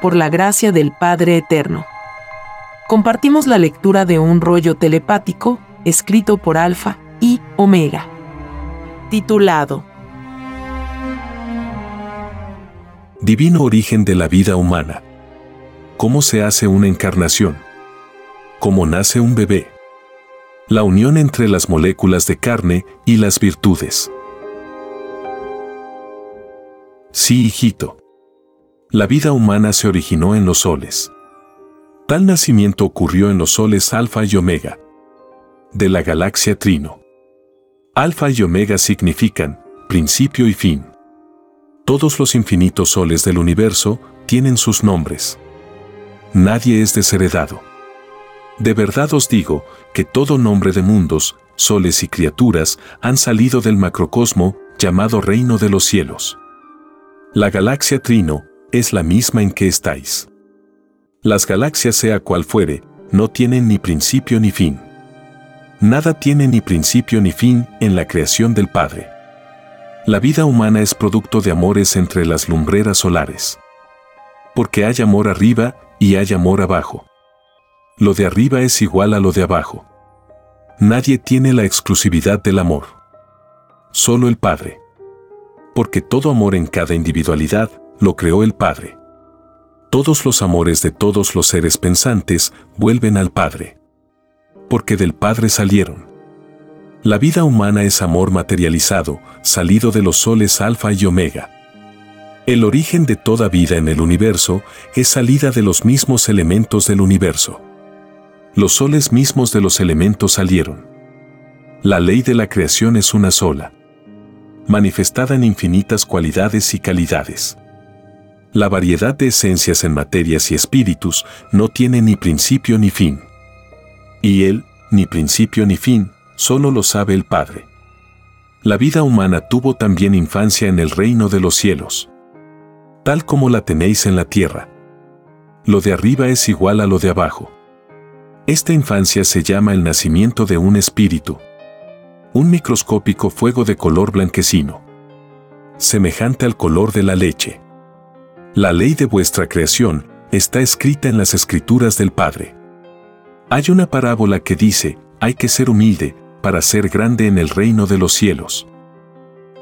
por la gracia del Padre Eterno. Compartimos la lectura de un rollo telepático escrito por Alfa y Omega, titulado Divino origen de la vida humana. ¿Cómo se hace una encarnación? ¿Cómo nace un bebé? La unión entre las moléculas de carne y las virtudes. Sí, hijito. La vida humana se originó en los soles. Tal nacimiento ocurrió en los soles Alfa y Omega, de la galaxia Trino. Alfa y Omega significan principio y fin. Todos los infinitos soles del universo tienen sus nombres. Nadie es desheredado. De verdad os digo que todo nombre de mundos, soles y criaturas han salido del macrocosmo llamado reino de los cielos. La galaxia Trino es la misma en que estáis. Las galaxias sea cual fuere, no tienen ni principio ni fin. Nada tiene ni principio ni fin en la creación del Padre. La vida humana es producto de amores entre las lumbreras solares. Porque hay amor arriba y hay amor abajo. Lo de arriba es igual a lo de abajo. Nadie tiene la exclusividad del amor. Solo el Padre porque todo amor en cada individualidad lo creó el Padre. Todos los amores de todos los seres pensantes vuelven al Padre. Porque del Padre salieron. La vida humana es amor materializado, salido de los soles alfa y omega. El origen de toda vida en el universo es salida de los mismos elementos del universo. Los soles mismos de los elementos salieron. La ley de la creación es una sola manifestada en infinitas cualidades y calidades. La variedad de esencias en materias y espíritus no tiene ni principio ni fin. Y él, ni principio ni fin, solo lo sabe el Padre. La vida humana tuvo también infancia en el reino de los cielos. Tal como la tenéis en la tierra. Lo de arriba es igual a lo de abajo. Esta infancia se llama el nacimiento de un espíritu un microscópico fuego de color blanquecino, semejante al color de la leche. La ley de vuestra creación está escrita en las escrituras del Padre. Hay una parábola que dice, hay que ser humilde para ser grande en el reino de los cielos.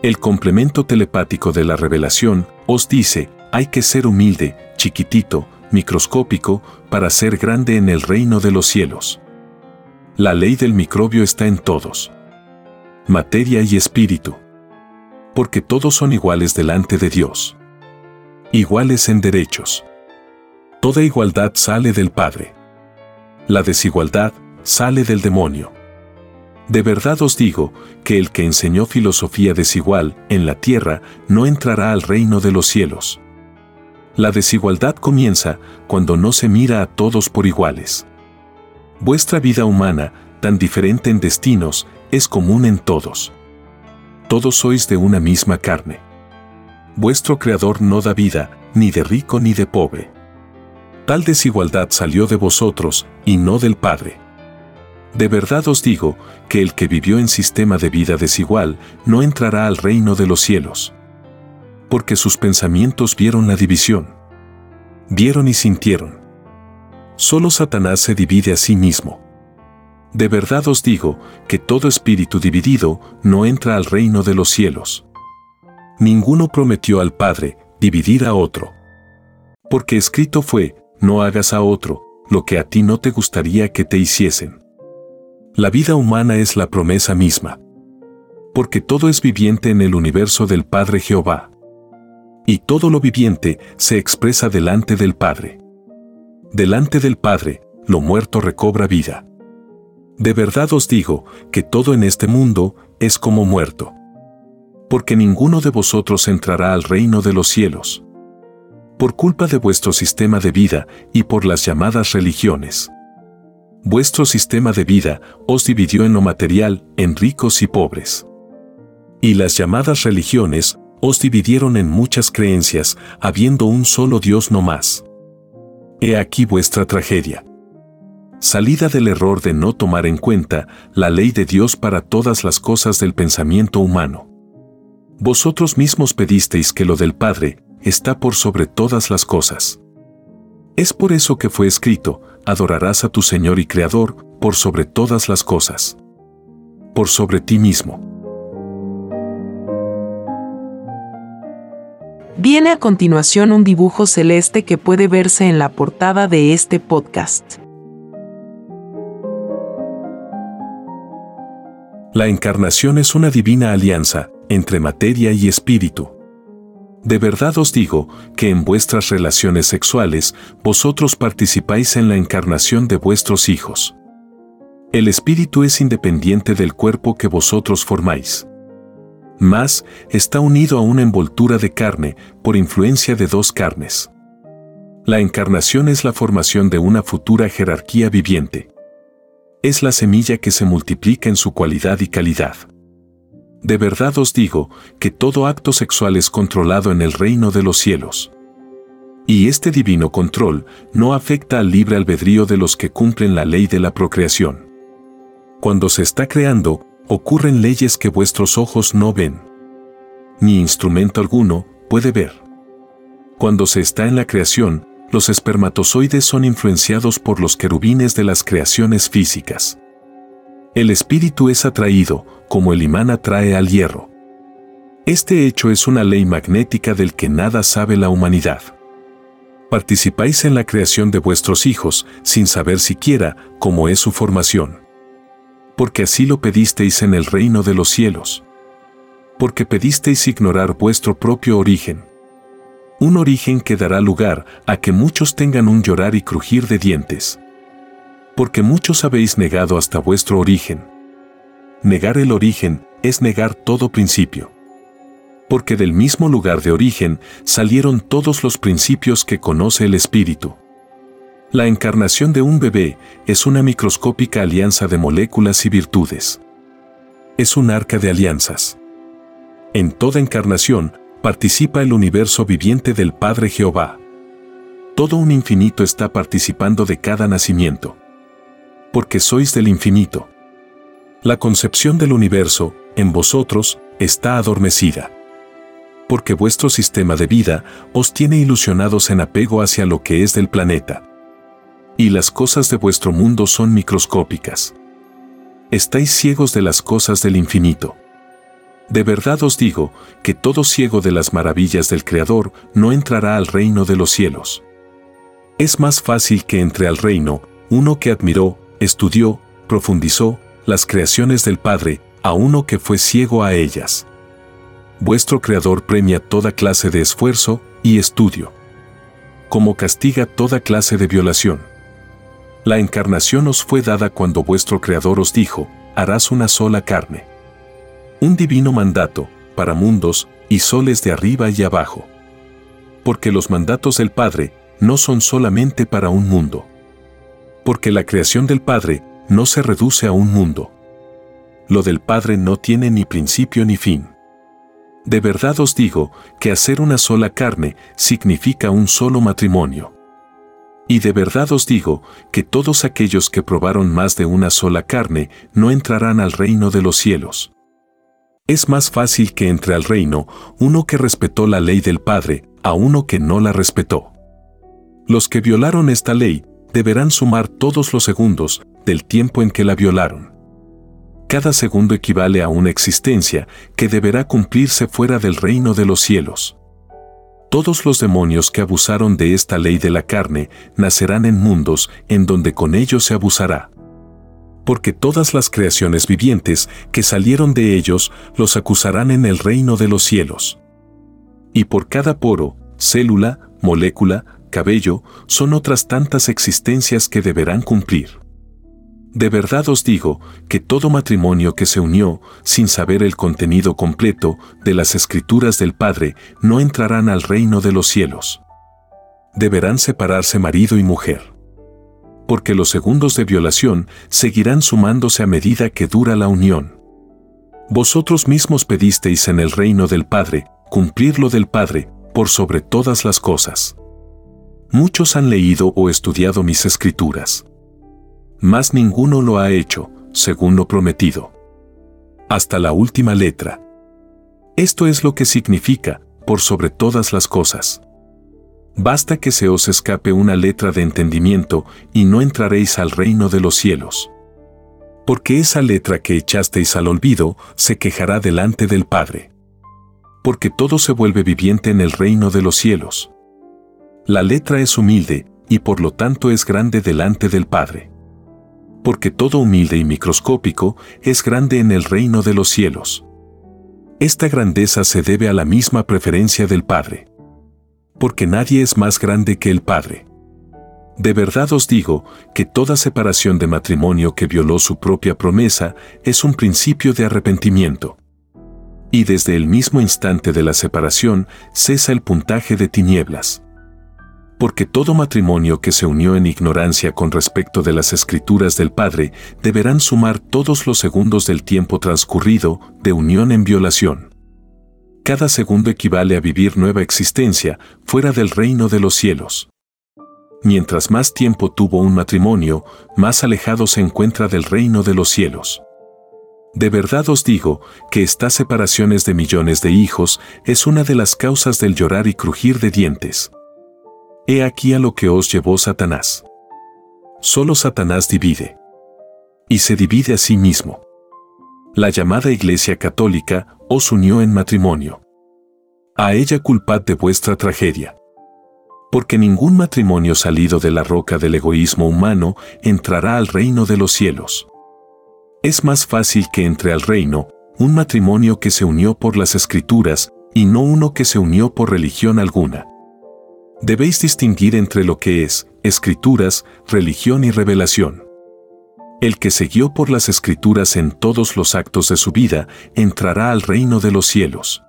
El complemento telepático de la revelación os dice, hay que ser humilde, chiquitito, microscópico, para ser grande en el reino de los cielos. La ley del microbio está en todos materia y espíritu. Porque todos son iguales delante de Dios. Iguales en derechos. Toda igualdad sale del Padre. La desigualdad sale del demonio. De verdad os digo que el que enseñó filosofía desigual en la tierra no entrará al reino de los cielos. La desigualdad comienza cuando no se mira a todos por iguales. Vuestra vida humana, tan diferente en destinos, es común en todos. Todos sois de una misma carne. Vuestro Creador no da vida, ni de rico ni de pobre. Tal desigualdad salió de vosotros, y no del Padre. De verdad os digo, que el que vivió en sistema de vida desigual, no entrará al reino de los cielos. Porque sus pensamientos vieron la división. Vieron y sintieron. Solo Satanás se divide a sí mismo. De verdad os digo que todo espíritu dividido no entra al reino de los cielos. Ninguno prometió al Padre dividir a otro. Porque escrito fue, no hagas a otro lo que a ti no te gustaría que te hiciesen. La vida humana es la promesa misma. Porque todo es viviente en el universo del Padre Jehová. Y todo lo viviente se expresa delante del Padre. Delante del Padre, lo muerto recobra vida. De verdad os digo que todo en este mundo es como muerto. Porque ninguno de vosotros entrará al reino de los cielos. Por culpa de vuestro sistema de vida y por las llamadas religiones. Vuestro sistema de vida os dividió en lo material, en ricos y pobres. Y las llamadas religiones os dividieron en muchas creencias, habiendo un solo Dios no más. He aquí vuestra tragedia salida del error de no tomar en cuenta la ley de Dios para todas las cosas del pensamiento humano. Vosotros mismos pedisteis que lo del Padre está por sobre todas las cosas. Es por eso que fue escrito, adorarás a tu Señor y Creador, por sobre todas las cosas. Por sobre ti mismo. Viene a continuación un dibujo celeste que puede verse en la portada de este podcast. La encarnación es una divina alianza entre materia y espíritu. De verdad os digo que en vuestras relaciones sexuales vosotros participáis en la encarnación de vuestros hijos. El espíritu es independiente del cuerpo que vosotros formáis. Mas, está unido a una envoltura de carne por influencia de dos carnes. La encarnación es la formación de una futura jerarquía viviente. Es la semilla que se multiplica en su cualidad y calidad. De verdad os digo que todo acto sexual es controlado en el reino de los cielos. Y este divino control no afecta al libre albedrío de los que cumplen la ley de la procreación. Cuando se está creando, ocurren leyes que vuestros ojos no ven. Ni instrumento alguno puede ver. Cuando se está en la creación, los espermatozoides son influenciados por los querubines de las creaciones físicas. El espíritu es atraído, como el imán atrae al hierro. Este hecho es una ley magnética del que nada sabe la humanidad. Participáis en la creación de vuestros hijos sin saber siquiera cómo es su formación. Porque así lo pedisteis en el reino de los cielos. Porque pedisteis ignorar vuestro propio origen. Un origen que dará lugar a que muchos tengan un llorar y crujir de dientes porque muchos habéis negado hasta vuestro origen. Negar el origen es negar todo principio. Porque del mismo lugar de origen salieron todos los principios que conoce el Espíritu. La encarnación de un bebé es una microscópica alianza de moléculas y virtudes. Es un arca de alianzas. En toda encarnación participa el universo viviente del Padre Jehová. Todo un infinito está participando de cada nacimiento porque sois del infinito. La concepción del universo, en vosotros, está adormecida. Porque vuestro sistema de vida os tiene ilusionados en apego hacia lo que es del planeta. Y las cosas de vuestro mundo son microscópicas. Estáis ciegos de las cosas del infinito. De verdad os digo que todo ciego de las maravillas del Creador no entrará al reino de los cielos. Es más fácil que entre al reino uno que admiró, estudió, profundizó las creaciones del Padre, a uno que fue ciego a ellas. Vuestro Creador premia toda clase de esfuerzo y estudio, como castiga toda clase de violación. La encarnación os fue dada cuando vuestro Creador os dijo, harás una sola carne. Un divino mandato, para mundos y soles de arriba y abajo. Porque los mandatos del Padre no son solamente para un mundo porque la creación del Padre no se reduce a un mundo. Lo del Padre no tiene ni principio ni fin. De verdad os digo que hacer una sola carne significa un solo matrimonio. Y de verdad os digo que todos aquellos que probaron más de una sola carne no entrarán al reino de los cielos. Es más fácil que entre al reino uno que respetó la ley del Padre a uno que no la respetó. Los que violaron esta ley deberán sumar todos los segundos del tiempo en que la violaron. Cada segundo equivale a una existencia que deberá cumplirse fuera del reino de los cielos. Todos los demonios que abusaron de esta ley de la carne nacerán en mundos en donde con ellos se abusará. Porque todas las creaciones vivientes que salieron de ellos los acusarán en el reino de los cielos. Y por cada poro, célula, molécula, cabello, son otras tantas existencias que deberán cumplir. De verdad os digo que todo matrimonio que se unió sin saber el contenido completo de las escrituras del Padre no entrarán al reino de los cielos. Deberán separarse marido y mujer. Porque los segundos de violación seguirán sumándose a medida que dura la unión. Vosotros mismos pedisteis en el reino del Padre, cumplir lo del Padre, por sobre todas las cosas. Muchos han leído o estudiado mis escrituras. Mas ninguno lo ha hecho, según lo prometido. Hasta la última letra. Esto es lo que significa, por sobre todas las cosas. Basta que se os escape una letra de entendimiento y no entraréis al reino de los cielos. Porque esa letra que echasteis al olvido se quejará delante del Padre. Porque todo se vuelve viviente en el reino de los cielos. La letra es humilde y por lo tanto es grande delante del Padre. Porque todo humilde y microscópico es grande en el reino de los cielos. Esta grandeza se debe a la misma preferencia del Padre. Porque nadie es más grande que el Padre. De verdad os digo que toda separación de matrimonio que violó su propia promesa es un principio de arrepentimiento. Y desde el mismo instante de la separación cesa el puntaje de tinieblas. Porque todo matrimonio que se unió en ignorancia con respecto de las escrituras del Padre deberán sumar todos los segundos del tiempo transcurrido de unión en violación. Cada segundo equivale a vivir nueva existencia fuera del reino de los cielos. Mientras más tiempo tuvo un matrimonio, más alejado se encuentra del reino de los cielos. De verdad os digo que estas separaciones de millones de hijos es una de las causas del llorar y crujir de dientes. He aquí a lo que os llevó Satanás. Solo Satanás divide. Y se divide a sí mismo. La llamada Iglesia Católica os unió en matrimonio. A ella culpad de vuestra tragedia. Porque ningún matrimonio salido de la roca del egoísmo humano entrará al reino de los cielos. Es más fácil que entre al reino un matrimonio que se unió por las escrituras y no uno que se unió por religión alguna. Debéis distinguir entre lo que es escrituras, religión y revelación. El que siguió por las escrituras en todos los actos de su vida entrará al reino de los cielos.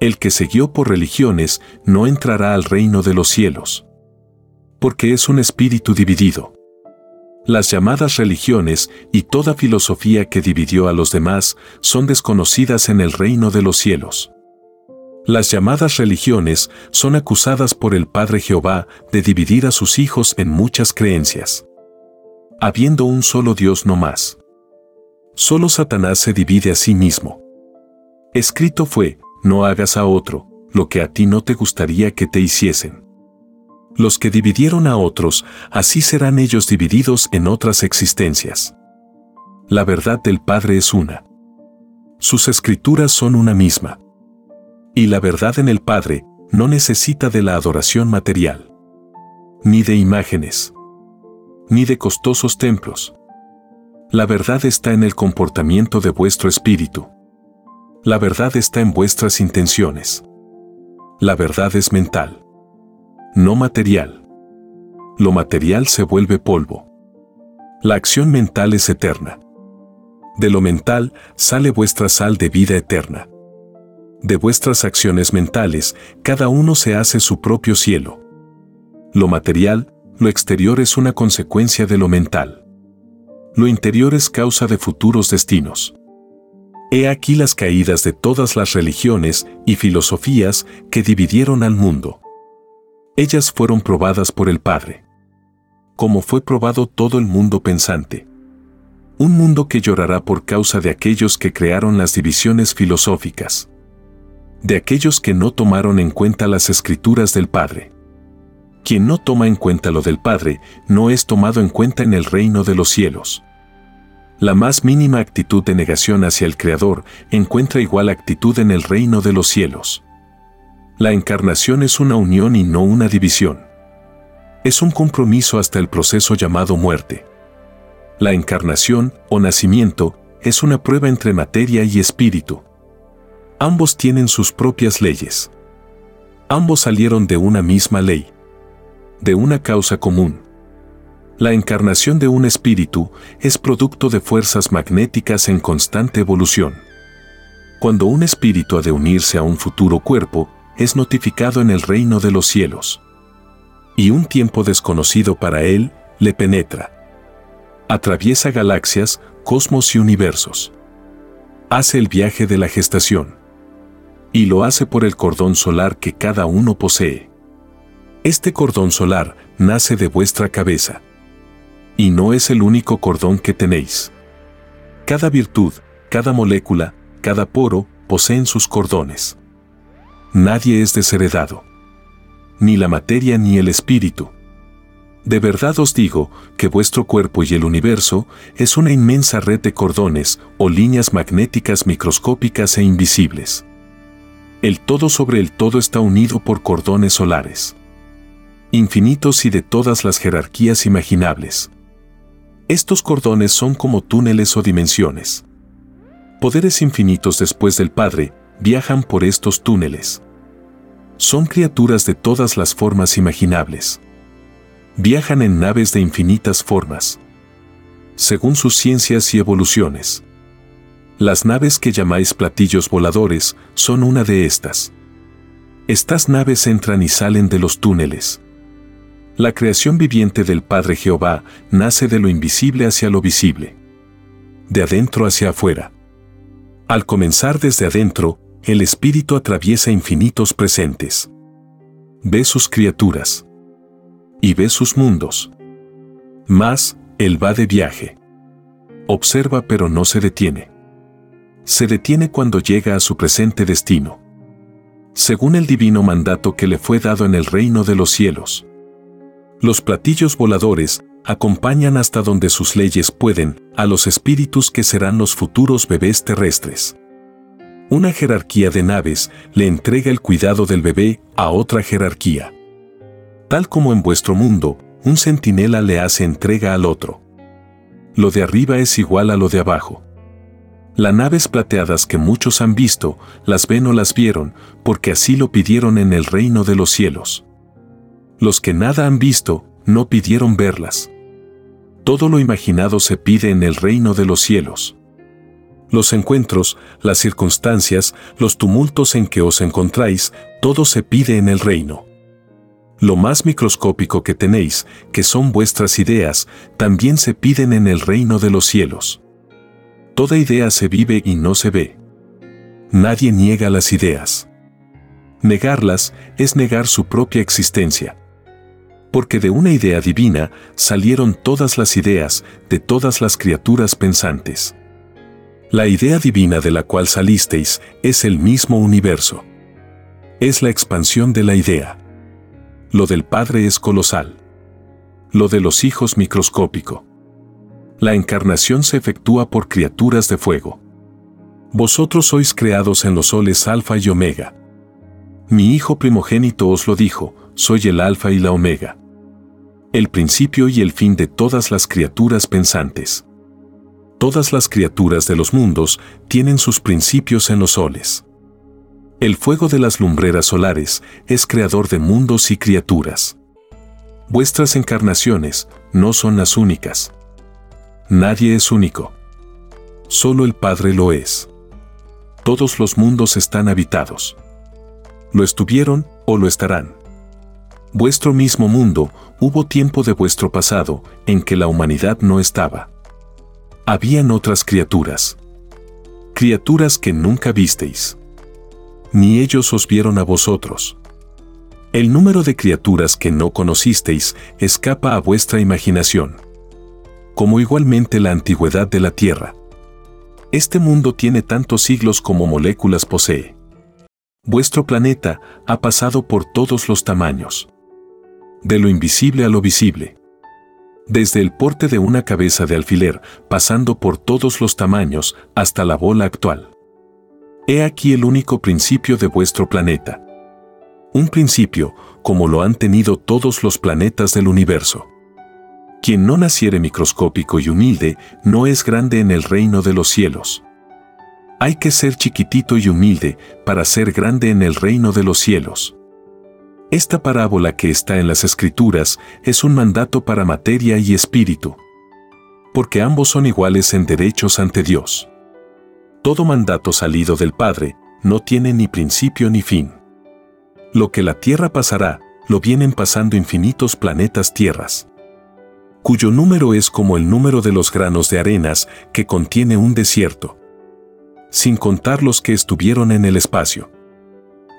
El que siguió por religiones no entrará al reino de los cielos. Porque es un espíritu dividido. Las llamadas religiones y toda filosofía que dividió a los demás son desconocidas en el reino de los cielos. Las llamadas religiones son acusadas por el Padre Jehová de dividir a sus hijos en muchas creencias. Habiendo un solo Dios no más. Solo Satanás se divide a sí mismo. Escrito fue, no hagas a otro lo que a ti no te gustaría que te hiciesen. Los que dividieron a otros, así serán ellos divididos en otras existencias. La verdad del Padre es una. Sus escrituras son una misma. Y la verdad en el Padre no necesita de la adoración material, ni de imágenes, ni de costosos templos. La verdad está en el comportamiento de vuestro espíritu. La verdad está en vuestras intenciones. La verdad es mental, no material. Lo material se vuelve polvo. La acción mental es eterna. De lo mental sale vuestra sal de vida eterna de vuestras acciones mentales, cada uno se hace su propio cielo. Lo material, lo exterior es una consecuencia de lo mental. Lo interior es causa de futuros destinos. He aquí las caídas de todas las religiones y filosofías que dividieron al mundo. Ellas fueron probadas por el Padre. Como fue probado todo el mundo pensante. Un mundo que llorará por causa de aquellos que crearon las divisiones filosóficas de aquellos que no tomaron en cuenta las escrituras del Padre. Quien no toma en cuenta lo del Padre no es tomado en cuenta en el reino de los cielos. La más mínima actitud de negación hacia el Creador encuentra igual actitud en el reino de los cielos. La encarnación es una unión y no una división. Es un compromiso hasta el proceso llamado muerte. La encarnación o nacimiento es una prueba entre materia y espíritu. Ambos tienen sus propias leyes. Ambos salieron de una misma ley. De una causa común. La encarnación de un espíritu es producto de fuerzas magnéticas en constante evolución. Cuando un espíritu ha de unirse a un futuro cuerpo, es notificado en el reino de los cielos. Y un tiempo desconocido para él le penetra. Atraviesa galaxias, cosmos y universos. Hace el viaje de la gestación y lo hace por el cordón solar que cada uno posee. Este cordón solar nace de vuestra cabeza. Y no es el único cordón que tenéis. Cada virtud, cada molécula, cada poro poseen sus cordones. Nadie es desheredado. ni la materia ni el espíritu. De verdad os digo que vuestro cuerpo y el universo es una inmensa red de cordones o líneas magnéticas microscópicas e invisibles. El todo sobre el todo está unido por cordones solares. Infinitos y de todas las jerarquías imaginables. Estos cordones son como túneles o dimensiones. Poderes infinitos después del Padre viajan por estos túneles. Son criaturas de todas las formas imaginables viajan en naves de infinitas formas, según sus ciencias y evoluciones. Las naves que llamáis platillos voladores son una de estas. Estas naves entran y salen de los túneles. La creación viviente del Padre Jehová nace de lo invisible hacia lo visible, de adentro hacia afuera. Al comenzar desde adentro, el Espíritu atraviesa infinitos presentes. Ve sus criaturas y ve sus mundos. Más, él va de viaje. Observa pero no se detiene. Se detiene cuando llega a su presente destino. Según el divino mandato que le fue dado en el reino de los cielos. Los platillos voladores acompañan hasta donde sus leyes pueden a los espíritus que serán los futuros bebés terrestres. Una jerarquía de naves le entrega el cuidado del bebé a otra jerarquía. Tal como en vuestro mundo, un centinela le hace entrega al otro. Lo de arriba es igual a lo de abajo. Las naves plateadas que muchos han visto, las ven o las vieron, porque así lo pidieron en el reino de los cielos. Los que nada han visto, no pidieron verlas. Todo lo imaginado se pide en el reino de los cielos. Los encuentros, las circunstancias, los tumultos en que os encontráis, todo se pide en el reino. Lo más microscópico que tenéis, que son vuestras ideas, también se piden en el reino de los cielos. Toda idea se vive y no se ve. Nadie niega las ideas. Negarlas es negar su propia existencia. Porque de una idea divina salieron todas las ideas de todas las criaturas pensantes. La idea divina de la cual salisteis es el mismo universo. Es la expansión de la idea. Lo del Padre es colosal. Lo de los hijos microscópico. La encarnación se efectúa por criaturas de fuego. Vosotros sois creados en los soles alfa y omega. Mi Hijo primogénito os lo dijo, soy el alfa y la omega. El principio y el fin de todas las criaturas pensantes. Todas las criaturas de los mundos tienen sus principios en los soles. El fuego de las lumbreras solares es creador de mundos y criaturas. Vuestras encarnaciones no son las únicas. Nadie es único. Solo el Padre lo es. Todos los mundos están habitados. Lo estuvieron o lo estarán. Vuestro mismo mundo hubo tiempo de vuestro pasado en que la humanidad no estaba. Habían otras criaturas. Criaturas que nunca visteis ni ellos os vieron a vosotros. El número de criaturas que no conocisteis escapa a vuestra imaginación. Como igualmente la antigüedad de la Tierra. Este mundo tiene tantos siglos como moléculas posee. Vuestro planeta ha pasado por todos los tamaños. De lo invisible a lo visible. Desde el porte de una cabeza de alfiler, pasando por todos los tamaños, hasta la bola actual. He aquí el único principio de vuestro planeta. Un principio, como lo han tenido todos los planetas del universo. Quien no naciere microscópico y humilde, no es grande en el reino de los cielos. Hay que ser chiquitito y humilde para ser grande en el reino de los cielos. Esta parábola que está en las escrituras es un mandato para materia y espíritu. Porque ambos son iguales en derechos ante Dios. Todo mandato salido del Padre no tiene ni principio ni fin. Lo que la Tierra pasará, lo vienen pasando infinitos planetas tierras, cuyo número es como el número de los granos de arenas que contiene un desierto, sin contar los que estuvieron en el espacio,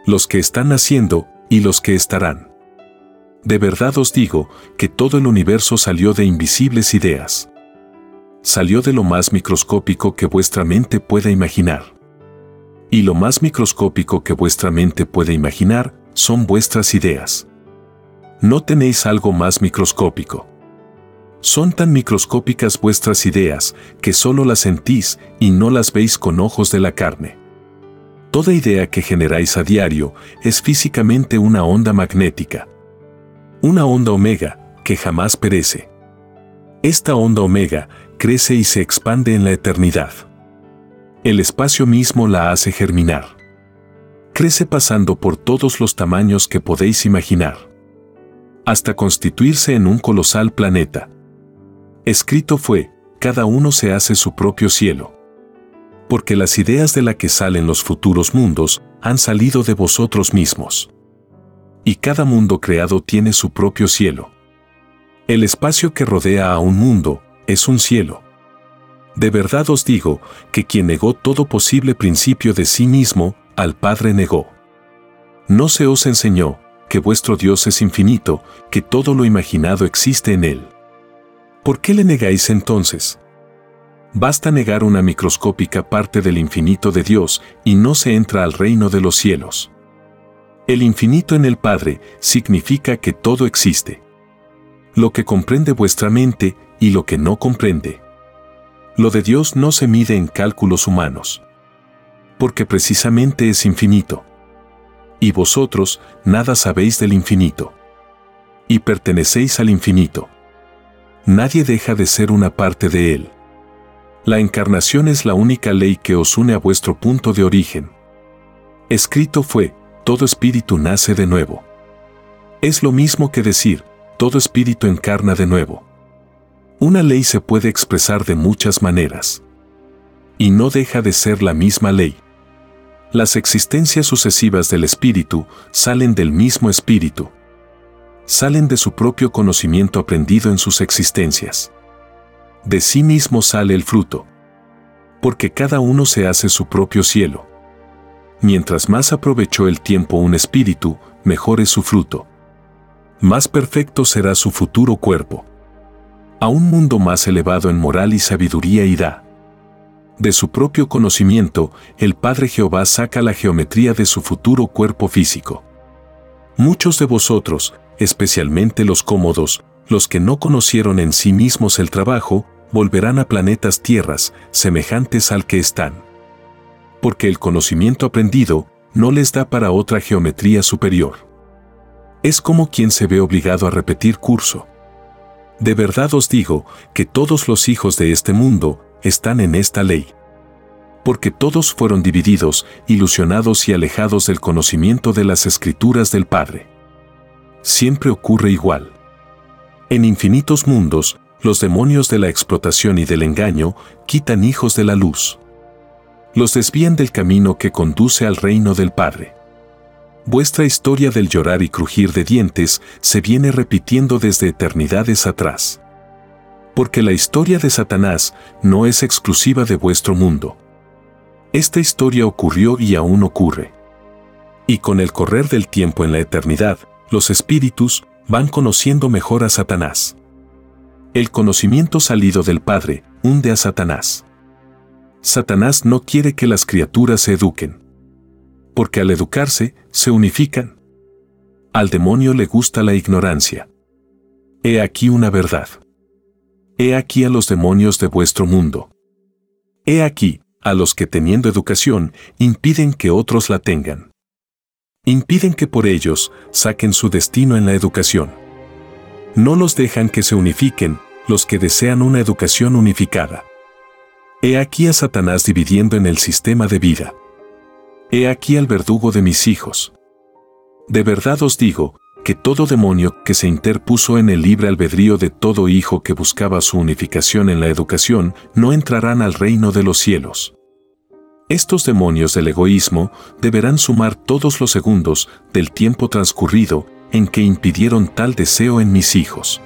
los que están naciendo y los que estarán. De verdad os digo que todo el universo salió de invisibles ideas salió de lo más microscópico que vuestra mente pueda imaginar. Y lo más microscópico que vuestra mente puede imaginar son vuestras ideas. no tenéis algo más microscópico. Son tan microscópicas vuestras ideas que solo las sentís y no las veis con ojos de la carne. Toda idea que generáis a diario es físicamente una onda magnética. Una onda omega que jamás perece. Esta onda omega crece y se expande en la eternidad. El espacio mismo la hace germinar. Crece pasando por todos los tamaños que podéis imaginar. Hasta constituirse en un colosal planeta. Escrito fue, cada uno se hace su propio cielo. Porque las ideas de la que salen los futuros mundos han salido de vosotros mismos. Y cada mundo creado tiene su propio cielo. El espacio que rodea a un mundo es un cielo. De verdad os digo que quien negó todo posible principio de sí mismo, al Padre negó. No se os enseñó que vuestro Dios es infinito, que todo lo imaginado existe en él. ¿Por qué le negáis entonces? Basta negar una microscópica parte del infinito de Dios y no se entra al reino de los cielos. El infinito en el Padre significa que todo existe. Lo que comprende vuestra mente y lo que no comprende. Lo de Dios no se mide en cálculos humanos. Porque precisamente es infinito. Y vosotros nada sabéis del infinito. Y pertenecéis al infinito nadie deja de ser una parte de él. La encarnación es la única ley que os une a vuestro punto de origen. Escrito fue, todo espíritu nace de nuevo. Es lo mismo que decir, todo espíritu encarna de nuevo. Una ley se puede expresar de muchas maneras. Y no deja de ser la misma ley. Las existencias sucesivas del espíritu salen del mismo espíritu salen de su propio conocimiento aprendido en sus existencias. De sí mismo sale el fruto. Porque cada uno se hace su propio cielo. Mientras más aprovechó el tiempo un espíritu, mejor es su fruto. Más perfecto será su futuro cuerpo. A un mundo más elevado en moral y sabiduría irá. De su propio conocimiento, el Padre Jehová saca la geometría de su futuro cuerpo físico. Muchos de vosotros, especialmente los cómodos, los que no conocieron en sí mismos el trabajo, volverán a planetas tierras semejantes al que están. Porque el conocimiento aprendido no les da para otra geometría superior. Es como quien se ve obligado a repetir curso. De verdad os digo que todos los hijos de este mundo están en esta ley. Porque todos fueron divididos, ilusionados y alejados del conocimiento de las escrituras del Padre siempre ocurre igual. En infinitos mundos, los demonios de la explotación y del engaño quitan hijos de la luz. Los desvían del camino que conduce al reino del Padre. Vuestra historia del llorar y crujir de dientes se viene repitiendo desde eternidades atrás. Porque la historia de Satanás no es exclusiva de vuestro mundo. Esta historia ocurrió y aún ocurre. Y con el correr del tiempo en la eternidad, los espíritus van conociendo mejor a Satanás. El conocimiento salido del Padre hunde a Satanás. Satanás no quiere que las criaturas se eduquen. Porque al educarse, se unifican. Al demonio le gusta la ignorancia. He aquí una verdad. He aquí a los demonios de vuestro mundo. He aquí a los que teniendo educación impiden que otros la tengan impiden que por ellos saquen su destino en la educación. No los dejan que se unifiquen los que desean una educación unificada. He aquí a Satanás dividiendo en el sistema de vida. He aquí al verdugo de mis hijos. De verdad os digo, que todo demonio que se interpuso en el libre albedrío de todo hijo que buscaba su unificación en la educación, no entrarán al reino de los cielos. Estos demonios del egoísmo deberán sumar todos los segundos del tiempo transcurrido en que impidieron tal deseo en mis hijos.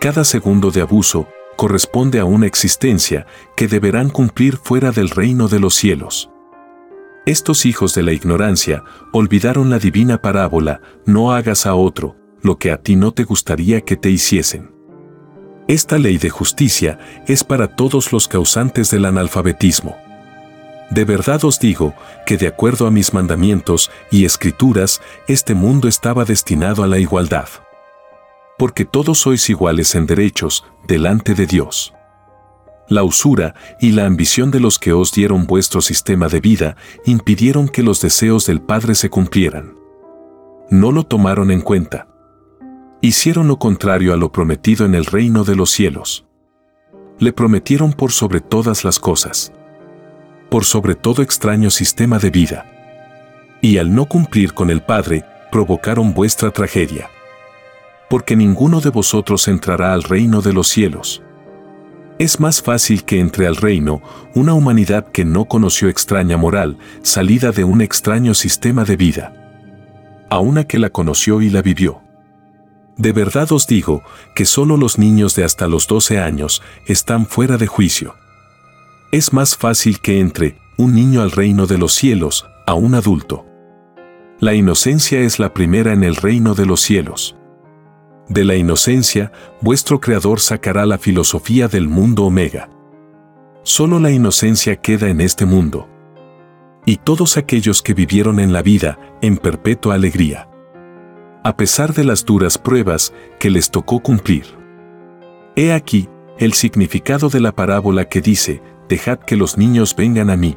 Cada segundo de abuso corresponde a una existencia que deberán cumplir fuera del reino de los cielos. Estos hijos de la ignorancia olvidaron la divina parábola, no hagas a otro lo que a ti no te gustaría que te hiciesen. Esta ley de justicia es para todos los causantes del analfabetismo. De verdad os digo que de acuerdo a mis mandamientos y escrituras, este mundo estaba destinado a la igualdad. Porque todos sois iguales en derechos delante de Dios. La usura y la ambición de los que os dieron vuestro sistema de vida impidieron que los deseos del Padre se cumplieran. No lo tomaron en cuenta. Hicieron lo contrario a lo prometido en el reino de los cielos. Le prometieron por sobre todas las cosas. Por sobre todo extraño sistema de vida. Y al no cumplir con el Padre, provocaron vuestra tragedia. Porque ninguno de vosotros entrará al reino de los cielos es más fácil que entre al reino una humanidad que no conoció extraña moral, salida de un extraño sistema de vida, a una que la conoció y la vivió. De verdad os digo que solo los niños de hasta los 12 años están fuera de juicio. Es más fácil que entre un niño al reino de los cielos a un adulto. La inocencia es la primera en el reino de los cielos. De la inocencia, vuestro Creador sacará la filosofía del mundo omega. Solo la inocencia queda en este mundo. Y todos aquellos que vivieron en la vida en perpetua alegría. A pesar de las duras pruebas que les tocó cumplir. He aquí el significado de la parábola que dice, dejad que los niños vengan a mí.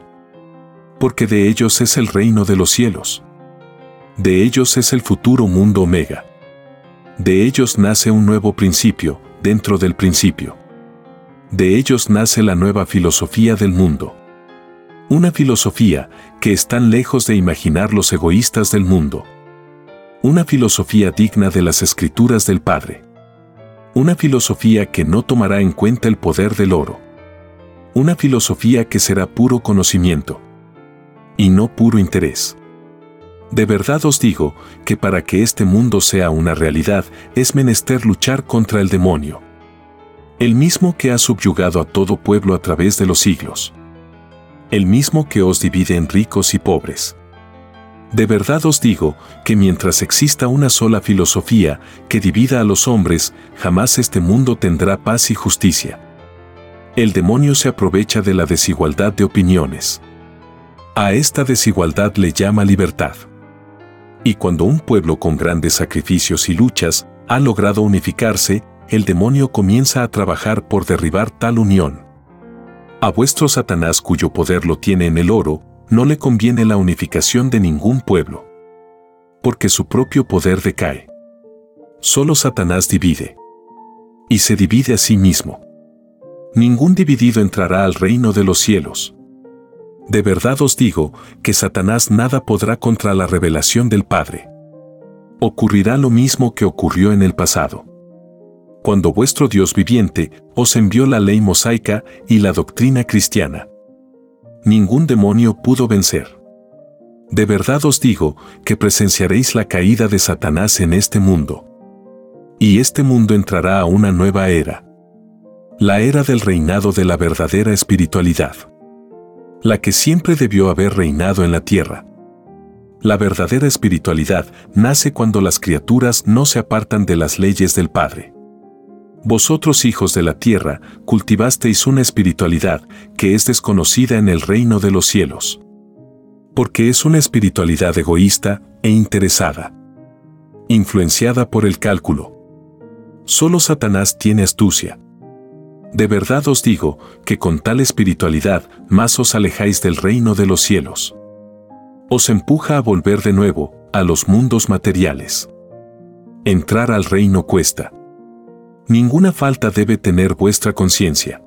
Porque de ellos es el reino de los cielos. De ellos es el futuro mundo omega. De ellos nace un nuevo principio, dentro del principio. De ellos nace la nueva filosofía del mundo. Una filosofía que están lejos de imaginar los egoístas del mundo. Una filosofía digna de las escrituras del Padre. Una filosofía que no tomará en cuenta el poder del oro. Una filosofía que será puro conocimiento. Y no puro interés. De verdad os digo que para que este mundo sea una realidad es menester luchar contra el demonio. El mismo que ha subyugado a todo pueblo a través de los siglos. El mismo que os divide en ricos y pobres. De verdad os digo que mientras exista una sola filosofía que divida a los hombres, jamás este mundo tendrá paz y justicia. El demonio se aprovecha de la desigualdad de opiniones. A esta desigualdad le llama libertad. Y cuando un pueblo con grandes sacrificios y luchas ha logrado unificarse, el demonio comienza a trabajar por derribar tal unión. A vuestro Satanás cuyo poder lo tiene en el oro, no le conviene la unificación de ningún pueblo. Porque su propio poder decae. Solo Satanás divide. Y se divide a sí mismo. Ningún dividido entrará al reino de los cielos. De verdad os digo que Satanás nada podrá contra la revelación del Padre. Ocurrirá lo mismo que ocurrió en el pasado. Cuando vuestro Dios viviente os envió la ley mosaica y la doctrina cristiana. Ningún demonio pudo vencer. De verdad os digo que presenciaréis la caída de Satanás en este mundo. Y este mundo entrará a una nueva era. La era del reinado de la verdadera espiritualidad la que siempre debió haber reinado en la tierra. La verdadera espiritualidad nace cuando las criaturas no se apartan de las leyes del Padre. Vosotros hijos de la tierra, cultivasteis una espiritualidad que es desconocida en el reino de los cielos. Porque es una espiritualidad egoísta e interesada. Influenciada por el cálculo. Solo Satanás tiene astucia. De verdad os digo que con tal espiritualidad más os alejáis del reino de los cielos. Os empuja a volver de nuevo a los mundos materiales. Entrar al reino cuesta. Ninguna falta debe tener vuestra conciencia.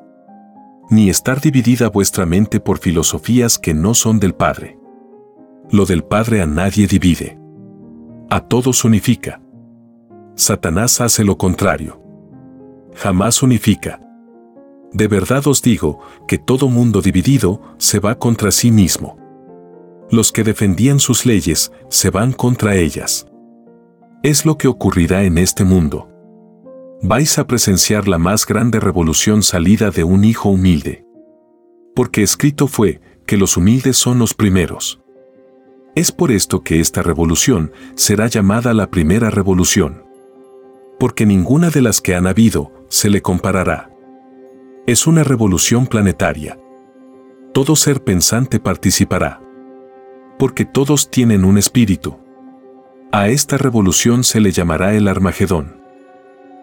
Ni estar dividida vuestra mente por filosofías que no son del Padre. Lo del Padre a nadie divide. A todos unifica. Satanás hace lo contrario. Jamás unifica. De verdad os digo que todo mundo dividido se va contra sí mismo. Los que defendían sus leyes se van contra ellas. Es lo que ocurrirá en este mundo. Vais a presenciar la más grande revolución salida de un hijo humilde. Porque escrito fue que los humildes son los primeros. Es por esto que esta revolución será llamada la primera revolución. Porque ninguna de las que han habido se le comparará. Es una revolución planetaria. Todo ser pensante participará. Porque todos tienen un espíritu. A esta revolución se le llamará el Armagedón.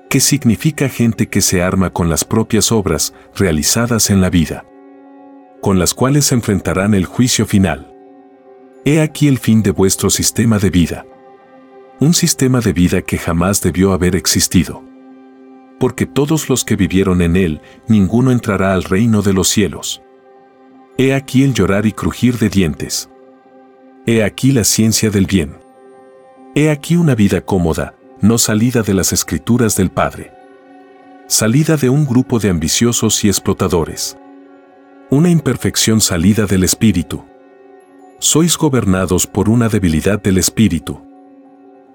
que significa gente que se arma con las propias obras realizadas en la vida, con las cuales se enfrentarán el juicio final. He aquí el fin de vuestro sistema de vida. Un sistema de vida que jamás debió haber existido. Porque todos los que vivieron en él, ninguno entrará al reino de los cielos. He aquí el llorar y crujir de dientes. He aquí la ciencia del bien. He aquí una vida cómoda, no salida de las escrituras del Padre. Salida de un grupo de ambiciosos y explotadores. Una imperfección salida del Espíritu. Sois gobernados por una debilidad del Espíritu.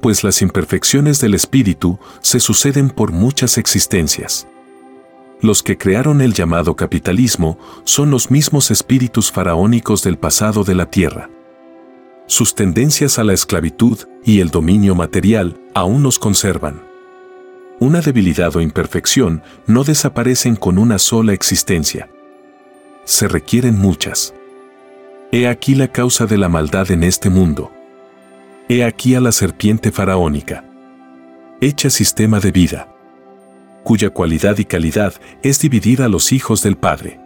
Pues las imperfecciones del Espíritu se suceden por muchas existencias. Los que crearon el llamado capitalismo son los mismos espíritus faraónicos del pasado de la Tierra sus tendencias a la esclavitud y el dominio material aún nos conservan. Una debilidad o imperfección no desaparecen con una sola existencia. Se requieren muchas. He aquí la causa de la maldad en este mundo. He aquí a la serpiente faraónica. Hecha sistema de vida. Cuya cualidad y calidad es dividir a los hijos del Padre.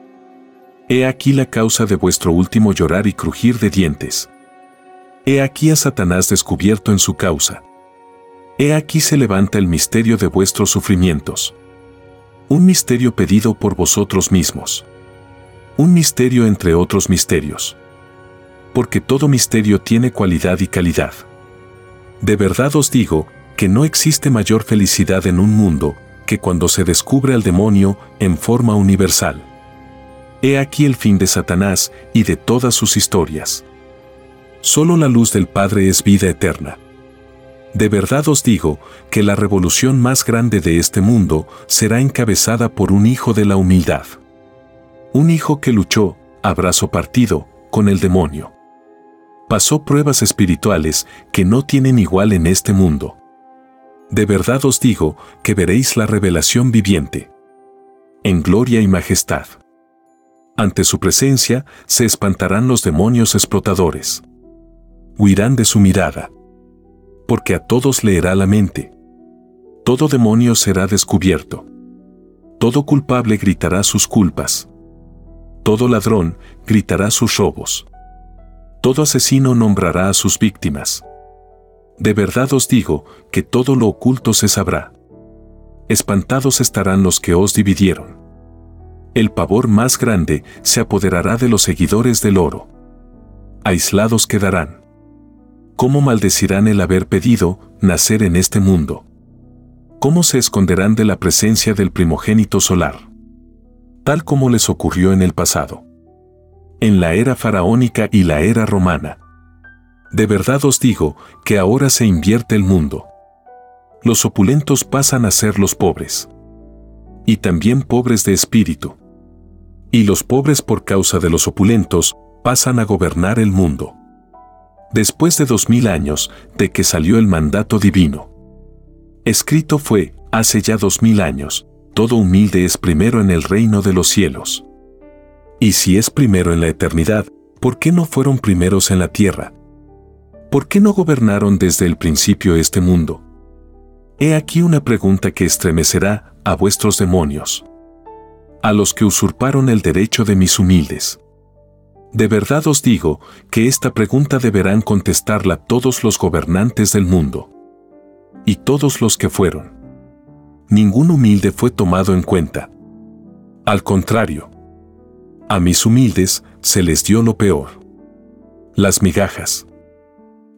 He aquí la causa de vuestro último llorar y crujir de dientes. He aquí a Satanás descubierto en su causa. He aquí se levanta el misterio de vuestros sufrimientos. Un misterio pedido por vosotros mismos. Un misterio entre otros misterios. Porque todo misterio tiene cualidad y calidad. De verdad os digo que no existe mayor felicidad en un mundo que cuando se descubre al demonio en forma universal. He aquí el fin de Satanás y de todas sus historias. Solo la luz del Padre es vida eterna. De verdad os digo que la revolución más grande de este mundo será encabezada por un hijo de la humildad. Un hijo que luchó, abrazo partido, con el demonio. Pasó pruebas espirituales que no tienen igual en este mundo. De verdad os digo que veréis la revelación viviente. En gloria y majestad. Ante su presencia se espantarán los demonios explotadores huirán de su mirada. Porque a todos leerá la mente. Todo demonio será descubierto. Todo culpable gritará sus culpas. Todo ladrón gritará sus robos. Todo asesino nombrará a sus víctimas. De verdad os digo que todo lo oculto se sabrá. Espantados estarán los que os dividieron. El pavor más grande se apoderará de los seguidores del oro. Aislados quedarán ¿Cómo maldecirán el haber pedido nacer en este mundo? ¿Cómo se esconderán de la presencia del primogénito solar? Tal como les ocurrió en el pasado. En la era faraónica y la era romana. De verdad os digo que ahora se invierte el mundo. Los opulentos pasan a ser los pobres. Y también pobres de espíritu. Y los pobres por causa de los opulentos pasan a gobernar el mundo después de dos mil años de que salió el mandato divino. Escrito fue, hace ya dos mil años, todo humilde es primero en el reino de los cielos. Y si es primero en la eternidad, ¿por qué no fueron primeros en la tierra? ¿Por qué no gobernaron desde el principio este mundo? He aquí una pregunta que estremecerá a vuestros demonios. A los que usurparon el derecho de mis humildes. De verdad os digo que esta pregunta deberán contestarla todos los gobernantes del mundo. Y todos los que fueron. Ningún humilde fue tomado en cuenta. Al contrario, a mis humildes se les dio lo peor. Las migajas.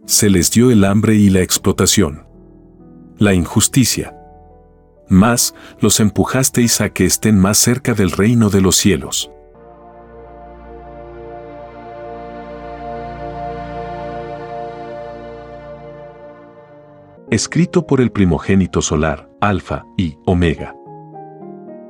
Se les dio el hambre y la explotación. La injusticia. Más los empujasteis a que estén más cerca del reino de los cielos. escrito por el primogénito solar, Alfa y Omega.